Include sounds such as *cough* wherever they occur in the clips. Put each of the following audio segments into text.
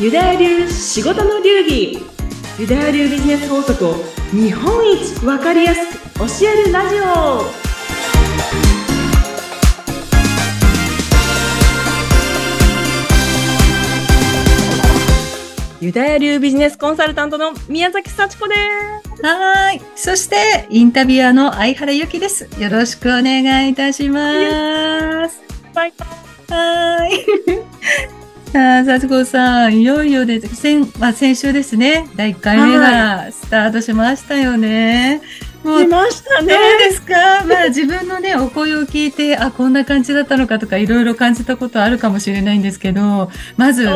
ユダヤ流仕事の流儀ユダヤ流ビジネス法則を日本一わかりやすく教えるラジオユダヤ流ビジネスコンサルタントの宮崎幸子です。はい。そして、インタビュアーの相原由紀です。よろしくお願いいたします。バイバイ。はい。さあ、幸子さん、いよいよです。先、まあ、先週ですね。第1回目がスタートしましたよね。もう、ましたね。どうですか？まあ自分のね、お声を聞いて、あ、こんな感じだったのかとか、いろいろ感じたことあるかもしれないんですけど、まず、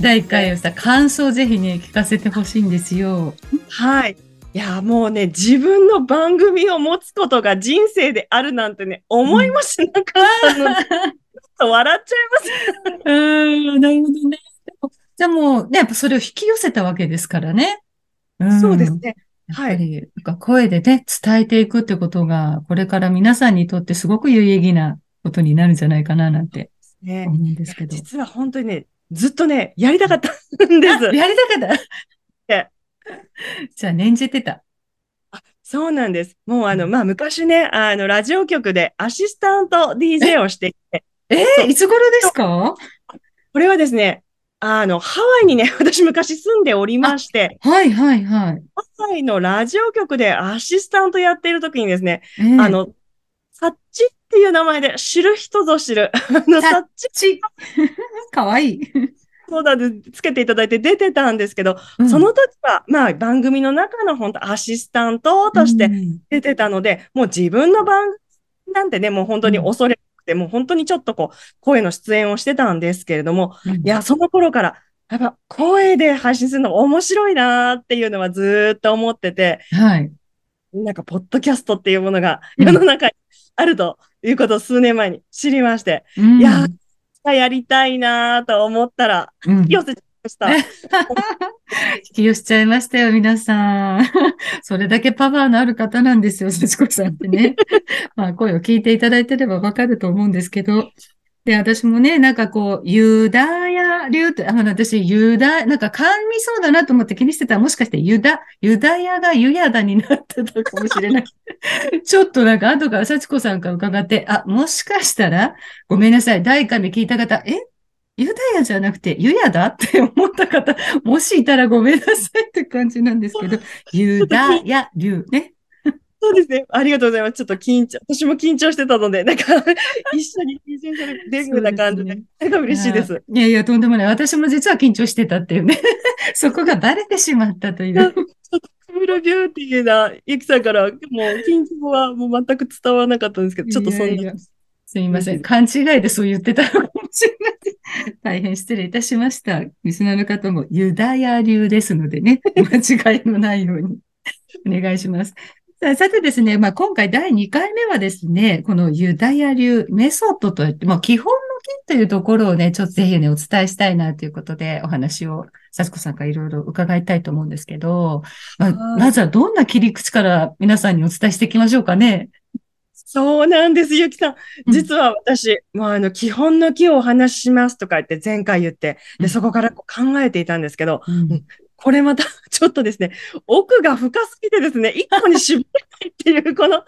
第1回をした感想ぜひね、聞かせてほしいんですよ。はい。いや、もうね、自分の番組を持つことが人生であるなんてね、思いもしなかったので、ちょっと笑っちゃなるほどね。じゃあもう、ね、やっぱそれを引き寄せたわけですからね。うん、そうですね。はい。なんか声でね、伝えていくってことが、これから皆さんにとってすごく有意義なことになるんじゃないかな、なんてね思うんですけど。実は本当にね、ずっとね、やりたかったんです。やりたかったじゃあ、念じてた。そうなんです。もうあの、まあ、昔ね、あの、ラジオ局でアシスタント DJ をしていて。ええ、いつ頃ですかこれはですね、あの、ハワイにね、*laughs* 私昔住んでおりまして。はいはいはい。ハワイのラジオ局でアシスタントやっている時にですね、えー、あの、サッチっていう名前で知る人ぞ知る。*laughs* あの、サッチ。*laughs* かわいい。そうだで、つけていただいて出てたんですけど、うん、その時は、まあ、番組の中の本当アシスタントとして出てたので、うん、もう自分の番組なんてね、もう本当に恐れもう本当にちょっとこう、声の出演をしてたんですけれども、いや、その頃から、やっぱ声で配信するの面白いなっていうのはずっと思ってて、はい。なんか、ポッドキャストっていうものが世の中にあるということを数年前に知りまして、うん、いや、やりたいなと思ったら、引き寄せちゃいました。*laughs* 引き寄せちゃいましたよ、皆さん。*laughs* それだけパワーのある方なんですよ、幸子さんってね。*laughs* まあ、声を聞いていただいてればわかると思うんですけど、で、私もね、なんかこう、ユダヤ流って、あの、私、ユダ、なんか噛みそうだなと思って気にしてたら、もしかしてユダ、ユダヤがユヤダになってたかもしれない。ちょっとなんか、後から幸子さんから伺って、あ、もしかしたら、ごめんなさい、第1回目聞いた方、え？ユダヤじゃなくて、ユヤだって思った方、もしいたらごめんなさいって感じなんですけど、*laughs* ユダヤ流ね。そうですね。ありがとうございます。ちょっと緊張、私も緊張してたので、なんか一緒に緊張デグな感じで、ね、なんか嬉しいです。いやいや、とんでもない。私も実は緊張してたっていうね。*laughs* そこがバレてしまったという。ムラビューティーな、ゆきさんから、もう、緊張はもう全く伝わらなかったんですけど、ちょっとそんな。いやいやすみません。勘違いでそう言ってたのかもしれない。大変失礼いたしました。リスナーの方もユダヤ流ですのでね、間違いのないようにお願いします。さてですね、まあ、今回第2回目はですね、このユダヤ流メソッドといって、まあ、基本の金というところをね、ちょっとぜひね、お伝えしたいなということで、お話を、幸子さんからいろいろ伺いたいと思うんですけど、まあ、まずはどんな切り口から皆さんにお伝えしていきましょうかね。そうなんです、ゆきさん。実は私、うん、もうあの、基本の木をお話ししますとか言って前回言って、で、そこから考えていたんですけど、うん、これまた *laughs* ちょっとですね、奥が深すぎてですね、一個に絞れないっていう、この、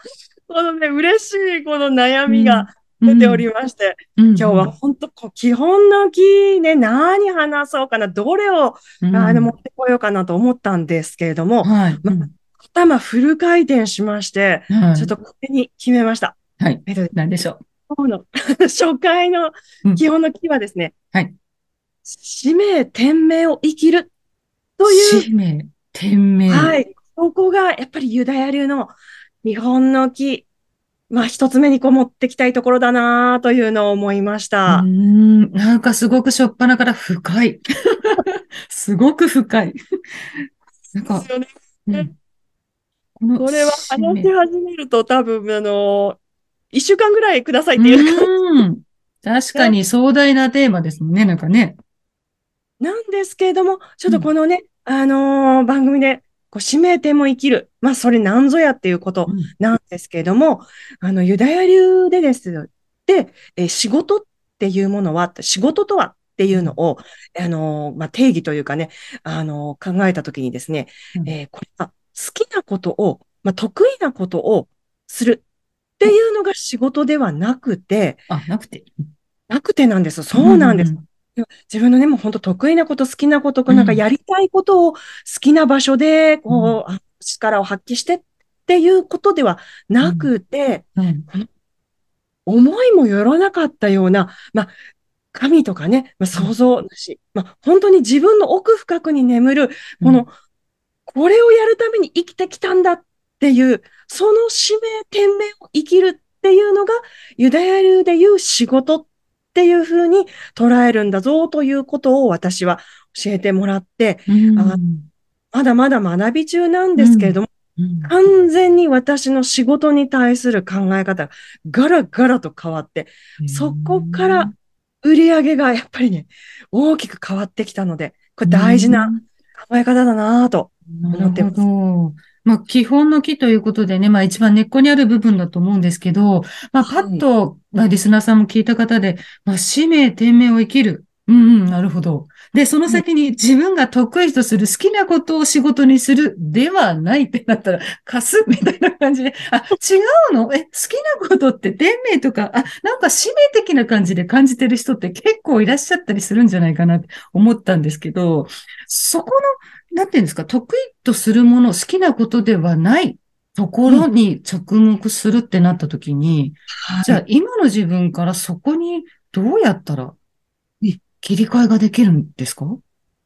このね、嬉しいこの悩みが出ておりまして、うん。うん、今日は本当こう、基本の木ね、何話そうかな、どれを、うん、あの持ってこようかなと思ったんですけれども、はい。ま頭フル回転しまして、はい、ちょっとこれに決めました。はい。えっと、何でしょう？今日の *laughs* 初回の基本の木はですね、はい。使命、天命を生きるという。使命、天命。はい。ここがやっぱりユダヤ流の日本の木、まあ一つ目にこう持ってきたいところだなというのを思いました。うん、なんかすごくしょっぱなから深い。*laughs* すごく深い。なんか、ねうん、これは話し始めると多分、あの、一週間ぐらいくださいっていう感じ。確かに壮大なテーマですもんね、なんかね。なんですけれども、ちょっとこのね、うん、あのー、番組で、こう、指名点も生きる。まあ、それなんぞやっていうことなんですけれども、うん、あの、ユダヤ流でです。で、え仕事っていうものは、仕事とはっていうのを、あの、まあ、定義というかね、あの、考えたときにですね、うんえーこれは好きなことを、まあ、得意なことをするっていうのが仕事ではなくて、あ、なくて。なくてなんです。そうなんです。自分のね、もう本当得意なこと、好きなこと、うんなんかやりたいことを好きな場所で、こう、あ力を発揮してっていうことではなくて、うん。思いもよらなかったような、まあ、神とかね、まあ、想像だし、まあ、本当に自分の奥深くに眠る、この、これをやるために生きてきたんだっていう、その使命、天命を生きるっていうのが、ユダヤ流でいう仕事っていうふうに捉えるんだぞということを私は教えてもらって、うん、あまだまだ学び中なんですけれども、うん。完全に私の仕事に対する考え方がガラガラと変わって、そこから売り上げがやっぱりね、大きく変わってきたので、これ大事な考え方だなぁと思ってます。まあ、基本の木ということでね、まあ一番根っこにある部分だと思うんですけど、まあ、パッと、まあ、リスナーさんも聞いた方で、まあ、使命、天命を生きる。うんうん、なるほど。で、その先に自分が得意とする好きなことを仕事にするではないってなったら、貸すみたいな感じで、あ、違うの？え、好きなことって天命とか、あ、なんか使命的な感じで感じてる人って結構いらっしゃったりするんじゃないかなって思ったんですけど、そこの、なんていうんですか、得意とするもの、好きなことではないところに着目するってなった時に、はい。じゃあ今の自分からそこにどうやったらうん切り替えができるんですか？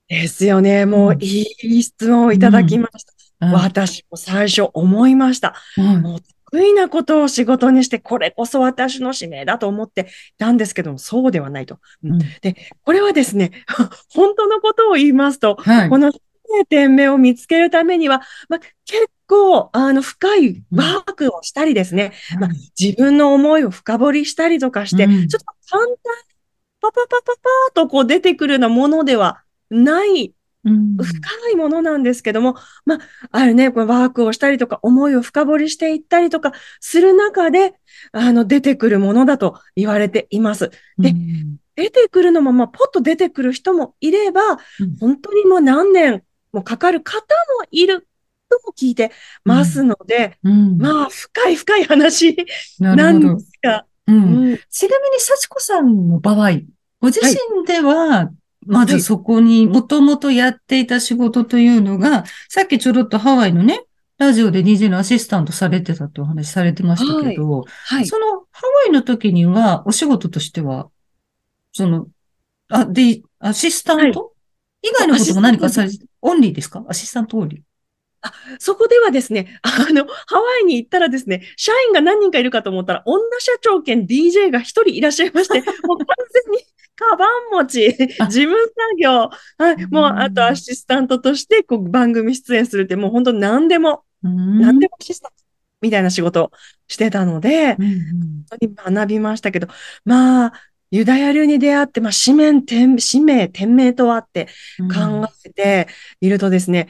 ですよね。もううん。いい質問をいただきました。うん。私も最初思いました。うん。もう得意なことを仕事にして、これこそ私の使命だと思っていたんですけども、そうではないと。うん。うん。これはですね、*laughs* 本当のことを言いますと、はい。この点目を見つけるためには、まあ、結構、あの、深いワークをしたりですね、まあ、自分の思いを深掘りしたりとかして、うん。ちょっと簡単にパパパパパーとこう出てくるようなものではないうん深いものなんですけども、まあ、あるね、これワークをしたりとか、思いを深掘りしていったりとかする中で、あの、出てくるものだと言われています。でうん出てくるのも、まあ、ポッと出てくる人もいれば、うん本当にもう何年もかかる方もいるとも聞いてますので、うんまあ、深い深い話ななん。ですが、うん。うん。ちなみに、幸子さんの場合、ご自身では、まずそこにもともとやっていた仕事というのが、さっきちょろっとハワイのね、ラジオで DJ のアシスタントされてたってお話されてましたけど、はい。そのハワイの時には、お仕事としては、その、あ、で、アシスタント、以外のことも何かされて、オンリーですか？アシスタントオンリー。そこではですね、あの、ハワイに行ったらですね、社員が何人かいるかと思ったら、女社長兼 DJ が一人いらっしゃいまして、*laughs* もう完全にカバン持ち、あ。事務作業、はい、もうあとアシスタントとしてこう番組出演するって、もう本当何でも、うん。何でもアシスタントみたいな仕事をしてたので、うんうん。本当に学びましたけど、まあ、ユダヤ流に出会って、まあ、使命、天使命、天命とはって考えているとですね、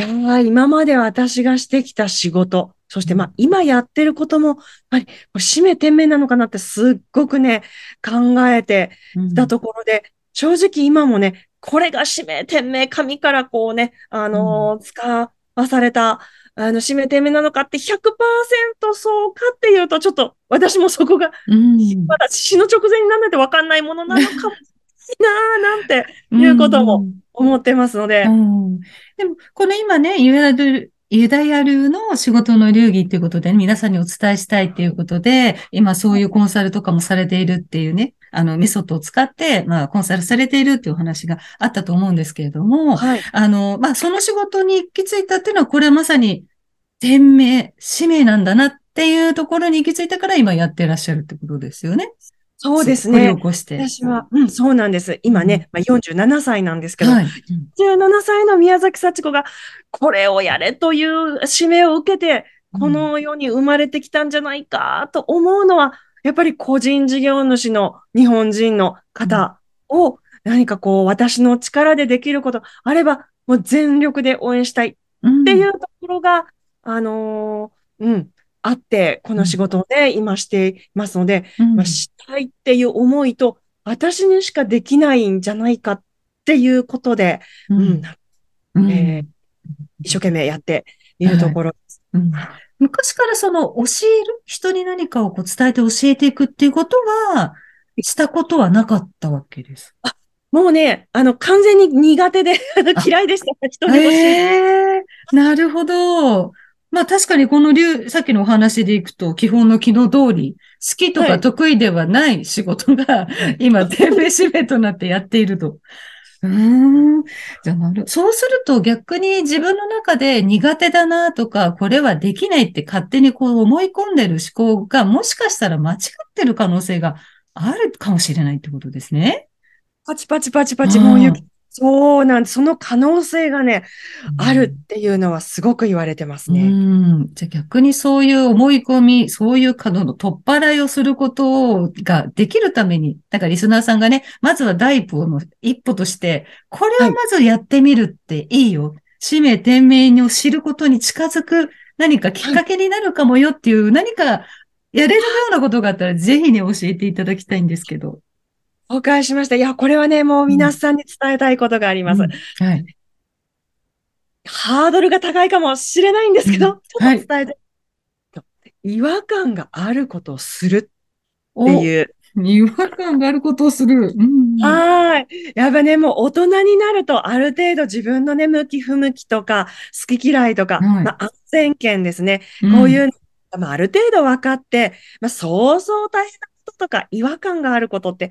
いやー今まで私がしてきた仕事、そしてまあ今やってることも、やっぱり使命天命なのかなってすっごくね、考えてうん。たところで、正直今もね、これが使命天命、紙からこうね、あのー使わされた、あの、使命天命なのかって100%そうかっていうと、ちょっと私もそこがうん。まだ死の直前にならないと分かんないものなのかもないなーなんていうことも思ってますのでう、んでも、この今ね、ユダヤ流ユダヤ流の仕事の流儀っていうことで、皆さんにお伝えしたいっていうことで、今そういうコンサルとかもされているっていうね、あのメソッドを使って、まあコンサルされているっていうお話があったと思うんですけれども、はい。あの、まあその仕事に行き着いたっていうのは、これはまさに天命、使命なんだなっていうところに行き着いたから今やってらっしゃるってことですよね。そうですね起。こして。私は、うん、そうなんです。今ね、まあ、47歳なんですけど、はい。17歳の宮崎幸子が、これをやれという使命を受けて、この世に生まれてきたんじゃないかと思うのは、やっぱり個人事業主の日本人の方を何かこう私の力でできることあれば、もう全力で応援したいっうん、ていうところが、あのーうん、あって、この仕事をね、今していますので、うん、まあ、したいっていう思いと、私にしかできないんじゃないかっていうことで、うん、うん、えー、一生懸命やっているところです。はいうん昔からその教える人に何かをこう伝えて教えていくっていうことは、したことはなかったわけです。あ、もうね、あの、完全に苦手で嫌いでした。人に教ええー、なるほど。まあ確かにこの流、さっきのお話でいくと、基本の機能通り、好きとか得意ではない仕事が、はい、*laughs* 今、天命使命となってやっていると。*laughs* うん。じゃなる。そうすると逆に自分の中で苦手だなとか、これはできないって勝手にこう思い込んでる思考がもしかしたら間違ってる可能性があるかもしれないってことですね。パチパチパチパチ、もう雪そうなんです。その可能性がね、うん、あるっていうのはすごく言われてますね。うん。じゃあ逆にそういう思い込み、そういう角の取っ払いをすることができるために、だからリスナーさんがね、まずは第一歩の一歩として、これをまずやってみるっていいよ。はい、使命、天命を知ることに近づく何かきっかけになるかもよっていう、何かやれるようなことがあったら、ぜひね、教えていただきたいんですけど。お返ししました。いや、これはね、もう皆さんに伝えたいことがあります。うんうん、はい。ハードルが高いかもしれないんですけど、うん、ちょっと伝えて、はい、違和感があることをするっていう。違和感があることをする。うん、はい。やっぱね、もう大人になると、ある程度自分のね、向き不向きとか、好き嫌いとか、はい、まあ、安全圏ですね。こういう、まあ、ある程度分かって、まあ、そうそう大変なこととか違和感があることって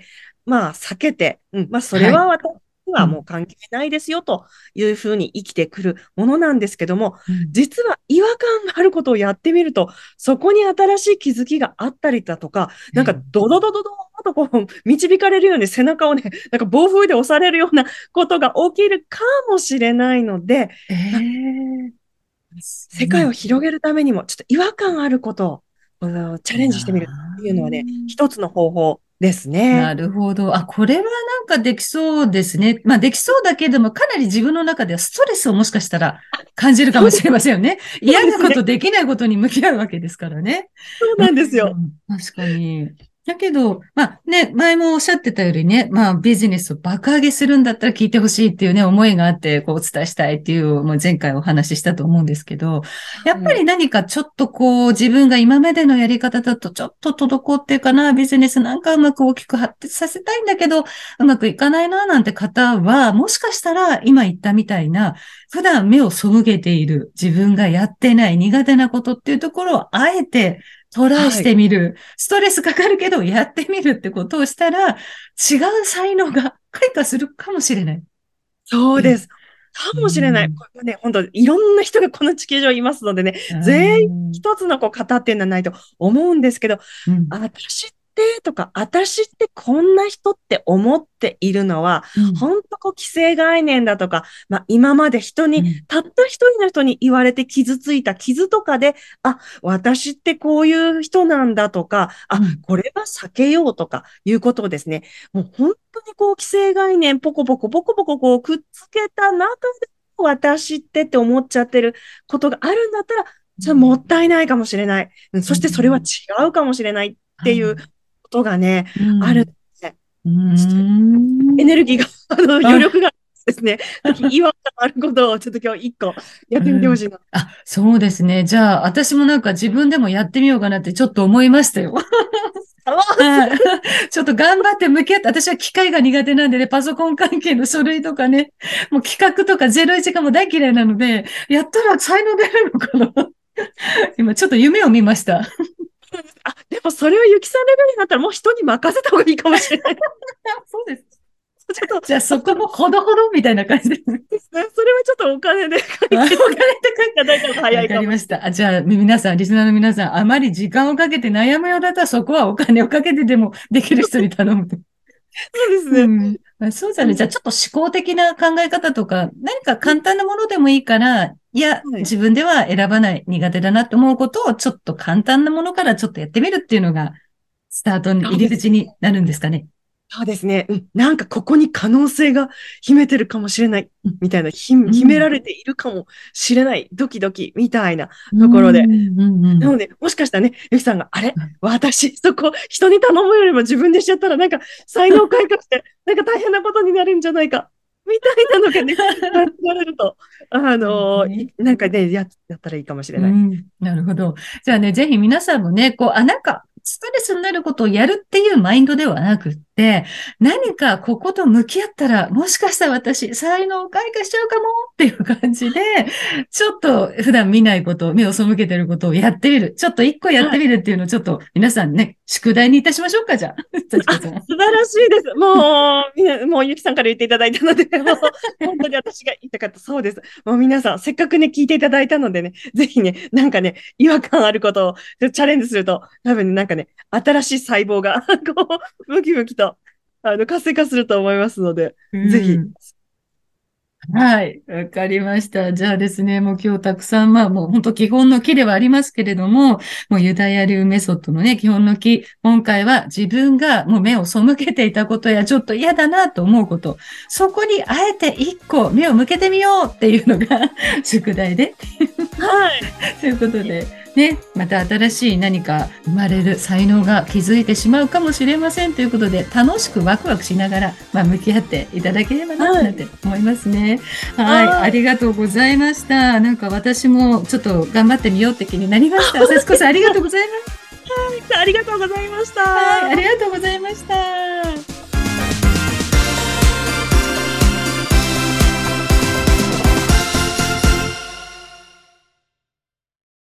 まあ、避けて、うん、まあ、それは私はもう関係ないですよというふうに生きてくるものなんですけども、うん、実は違和感があることをやってみると、そこに新しい気づきがあったりだとか、なんかドドドドドーとこう導かれるように背中をね、*laughs* なんか暴風で押されるようなことが起きるかもしれないので、えー、世界を広げるためにも、ちょっと違和感あることをチャレンジしてみるっていうのはね、一つの方法ですね。なるほど。あ、これはなんかできそうですね。まあできそうだけども、かなり自分の中ではストレスをもしかしたら感じるかもしれませんよね。*laughs* 嫌なこと、できないことに向き合うわけですからね。そうなんですよ。うん、確かに。だけど、まあね、前もおっしゃってたよりね、まあビジネスを爆上げするんだったら聞いてほしいっていうね、思いがあって、こうお伝えしたいっていう、もう前回お話ししたと思うんですけど、やっぱり何かちょっとこう自分が今までのやり方だとちょっと滞ってるかな、ビジネスなんかうまく大きく発展させたいんだけど、うまくいかないな、なんて方は、もしかしたら今言ったみたいな、普段目を背けている自分がやってない苦手なことっていうところをあえてトライしてみる、はい、ストレスかかるけどやってみるってことをしたら、違う才能が開花するかもしれない。そうです。かもしれない。うん、これね、本当いろんな人がこの地球上いますのでね、全員一つのこう型っていうのはないと思うんですけど、うん、私とか、私ってこんな人って思っているのは、うん、本当こう既成概念だとか、まあ今まで人に、うん、たった一人の人に言われて傷ついた傷とかで、あ、私ってこういう人なんだとか、あ、これは避けようとかいうことをですね、もう本当にこう既成概念ポコポコポコポコこうくっつけた中で、私ってって思っちゃってることがあるんだったら、じゃあもったいないかもしれない。そしてそれは違うかもしれないっていうことがね、うん、あるって。エネルギーが、あの、余力がですね、違和感あることをちょっと今日一個やってみてほしいな、うん、あ、そうですね。じゃあ、私もなんか自分でもやってみようかなってちょっと思いましたよ。*laughs* ちょっと頑張って向き合って、私は機械が苦手なんでね、パソコン関係の書類とかね、もう企画とか01がもう大嫌いなので、やったら才能出るのかな。今ちょっと夢を見ました。*laughs* あ、でもそれをゆきさんレベルになったらもう人に任せた方がいいかもしれない。*laughs* そうです。ちょっと。じゃあそこもほどほどみたいな感じですね。*laughs* それはちょっとお金でお金で書いただいた早いかも。わかりました。あじゃあ皆さん、リスナーの皆さん、あまり時間をかけて悩むようだったらそこはお金をかけてでもできる人に頼むと。そうですね。うんそうですね。じゃあちょっと思考的な考え方とか、何か簡単なものでもいいから、いや、自分では選ばない、苦手だなと思うことを、ちょっと簡単なものからちょっとやってみるっていうのが、スタートに、入り口になるんですかね。そうですね。うん。なんかここに可能性が秘めてるかもしれない。みたいな、秘秘められているかもしれない。ドキドキみたいなところで。なので、もしかしたらね、ゆきさんが、あれ？私、そこ、人に頼むよりも自分でしちゃったら、なんか、才能開花して、なんか大変なことになるんじゃないか。みたいなのがね、感じられると、あのなんかね、や、やったらいいかもしれない。うんなるほど。じゃあね、ぜひ皆さんもね、こう、あ、なんか、ストレスになることをやるっていうマインドではなくって、何かここと向き合ったら、もしかしたら私、才能を開花しちゃうかもっていう感じで、ちょっと普段見ないこと、目を背けてることをやってみる。ちょっと一個やってみるっていうのをちょっと皆さんね、宿題にいたしましょうか、じゃあ。幸子さん素晴らしいです。もう、もうゆきさんから言っていただいたので、*laughs* もう本当に私が言いたかった。そうです。もう皆さん、せっかくね、聞いていただいたのでね、ぜひね、なんかね、違和感あることをチャレンジすると、多分ね、なんかね、新しい細胞が、*laughs* こう、ムキムキと、あの、活性化すると思いますので、ぜひ。うんはい。わかりました。じゃあですね、もう今日たくさん、まあもう本当基本の木ではありますけれども、もうユダヤ流メソッドのね、基本の木。今回は自分がもう目を背けていたことやちょっと嫌だなと思うこと、そこにあえて一個目を向けてみようっていうのが *laughs* 宿題で。はい。*laughs* ということで、ね、また新しい何か生まれる才能が気づいてしまうかもしれませんということで、楽しくワクワクしながら、まあ、向き合っていただければな、はいなんて思いますね。はい、はいありがとうございました。なんか私もちょっと頑張ってみようって気になりました。幸子さん、ありがとうございます。*laughs* ありがとうございました。はい、ありがとうございました。